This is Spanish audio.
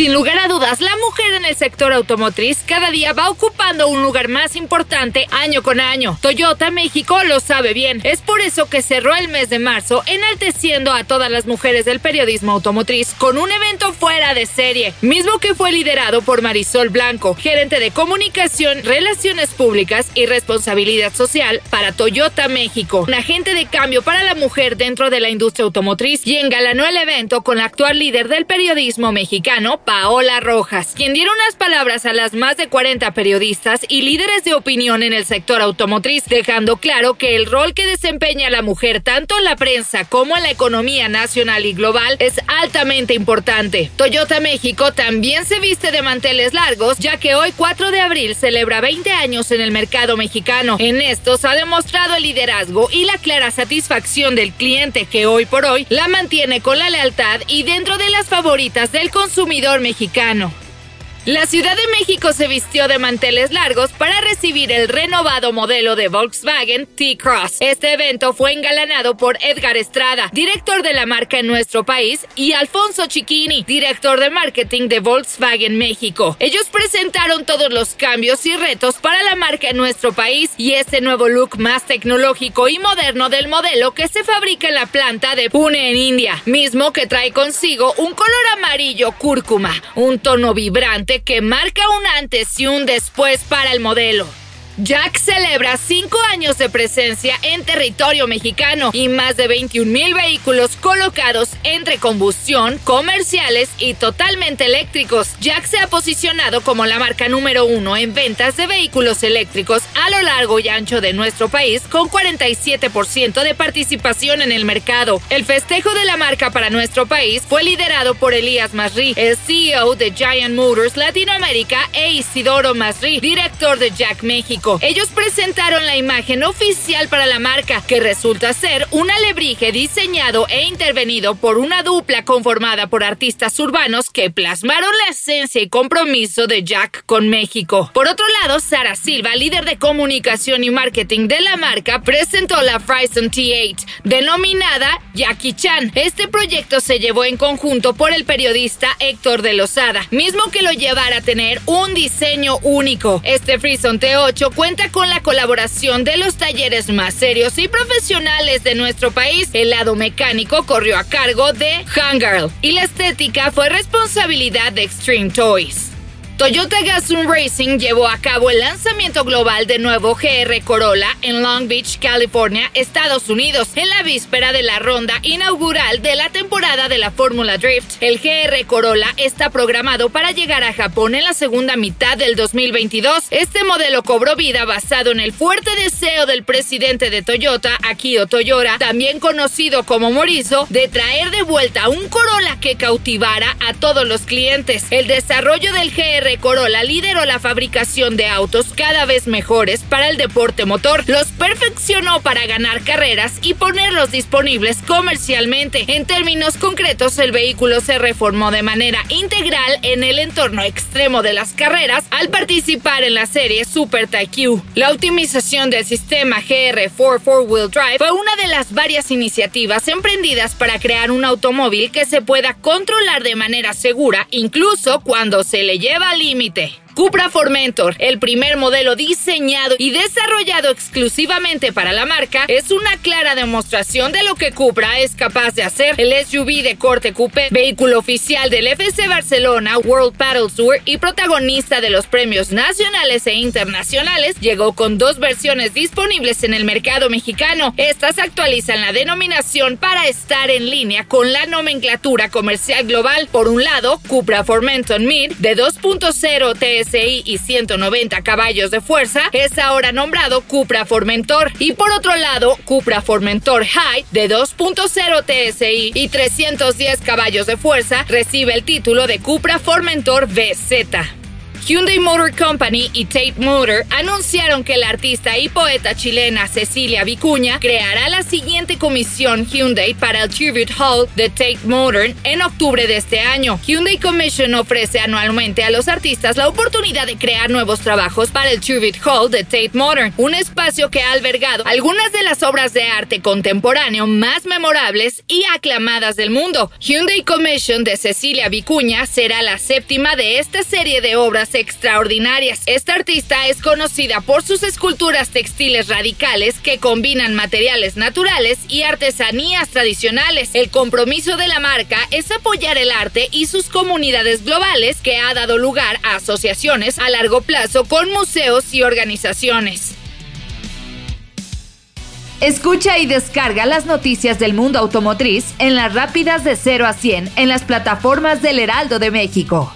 Sin lugar a dudas, la mujer en el sector automotriz cada día va ocupando un lugar más importante año con año. Toyota México lo sabe bien. Es por eso que cerró el mes de marzo enalteciendo a todas las mujeres del periodismo automotriz con un evento fuera de serie, mismo que fue liderado por Marisol Blanco, gerente de comunicación, relaciones públicas y responsabilidad social para Toyota México, un agente de cambio para la mujer dentro de la industria automotriz y engalanó el evento con la actual líder del periodismo mexicano, Paola Rojas, quien dieron unas palabras a las más de 40 periodistas y líderes de opinión en el sector automotriz, dejando claro que el rol que desempeña la mujer tanto en la prensa como en la economía nacional y global es altamente importante. Toyota México también se viste de manteles largos, ya que hoy 4 de abril celebra 20 años en el mercado mexicano. En estos ha demostrado el liderazgo y la clara satisfacción del cliente que hoy por hoy la mantiene con la lealtad y dentro de las favoritas del consumidor mexicano. La Ciudad de México se vistió de manteles largos para recibir el renovado modelo de Volkswagen T-Cross. Este evento fue engalanado por Edgar Estrada, director de la marca en nuestro país, y Alfonso Chiquini, director de marketing de Volkswagen México. Ellos presentaron todos los cambios y retos para la marca en nuestro país y este nuevo look más tecnológico y moderno del modelo que se fabrica en la planta de Pune en India, mismo que trae consigo un color amarillo cúrcuma, un tono vibrante que marca un antes y un después para el modelo. Jack celebra cinco años de presencia en territorio mexicano y más de 21 mil vehículos colocados entre combustión, comerciales y totalmente eléctricos. Jack se ha posicionado como la marca número uno en ventas de vehículos eléctricos a lo largo y ancho de nuestro país con 47% de participación en el mercado. El festejo de la marca para nuestro país fue liderado por Elías Masri, el CEO de Giant Motors Latinoamérica e Isidoro Masri, director de Jack México. Ellos presentaron la imagen oficial para la marca, que resulta ser un alebrije diseñado e intervenido por una dupla conformada por artistas urbanos que plasmaron la esencia y compromiso de Jack con México. Por otro lado, Sara Silva, líder de comunicación y marketing de la marca, presentó la Frison T8, denominada Jackie Chan. Este proyecto se llevó en conjunto por el periodista Héctor de Lozada, mismo que lo llevará a tener un diseño único. Este Frison T8 cuenta con la colaboración de los talleres más serios y profesionales de nuestro país. El lado mecánico corrió a cargo de Hangirl y la estética fue responsabilidad de Extreme Toys. Toyota Gazoo Racing llevó a cabo el lanzamiento global de nuevo GR Corolla en Long Beach, California, Estados Unidos, en la víspera de la ronda inaugural de la temporada de la Fórmula Drift. El GR Corolla está programado para llegar a Japón en la segunda mitad del 2022. Este modelo cobró vida basado en el fuerte deseo del presidente de Toyota, Akio Toyora, también conocido como Morizo, de traer de vuelta un Corolla que cautivara a todos los clientes. El desarrollo del GR Corolla lideró la fabricación de autos cada vez mejores para el deporte motor. Los perfeccionó para ganar carreras y ponerlos disponibles comercialmente. En términos concretos, el vehículo se reformó de manera integral en el entorno extremo de las carreras al participar en la serie Super TQ. La optimización del sistema GR4 Four-Wheel Drive fue una de las varias iniciativas emprendidas para crear un automóvil que se pueda controlar de manera segura, incluso cuando se le lleva al límite. Cupra Formentor, el primer modelo diseñado y desarrollado exclusivamente para la marca, es una clara demostración de lo que Cupra es capaz de hacer. El SUV de corte coupé, vehículo oficial del FC Barcelona World Paddle Tour y protagonista de los premios nacionales e internacionales, llegó con dos versiones disponibles en el mercado mexicano. Estas actualizan la denominación para estar en línea con la nomenclatura comercial global. Por un lado, Cupra Formentor Mid de 2.0 TSI y 190 caballos de fuerza es ahora nombrado Cupra Formentor y por otro lado, Cupra Formentor High de 2.0 TSI y 310 caballos de fuerza recibe el título de Cupra Formentor VZ. Hyundai Motor Company y Tate Motor anunciaron que la artista y poeta chilena Cecilia Vicuña creará la siguiente comisión Hyundai para el Tribute Hall de Tate Motor en octubre de este año. Hyundai Commission ofrece anualmente a los artistas la oportunidad de crear nuevos trabajos para el Tribute Hall de Tate Modern, un espacio que ha albergado algunas de las obras de arte contemporáneo más memorables y aclamadas del mundo. Hyundai Commission de Cecilia Vicuña será la séptima de esta serie de obras extraordinarias. Esta artista es conocida por sus esculturas textiles radicales que combinan materiales naturales y artesanías tradicionales. El compromiso de la marca es apoyar el arte y sus comunidades globales que ha dado lugar a asociaciones a largo plazo con museos y organizaciones. Escucha y descarga las noticias del mundo automotriz en las rápidas de 0 a 100 en las plataformas del Heraldo de México.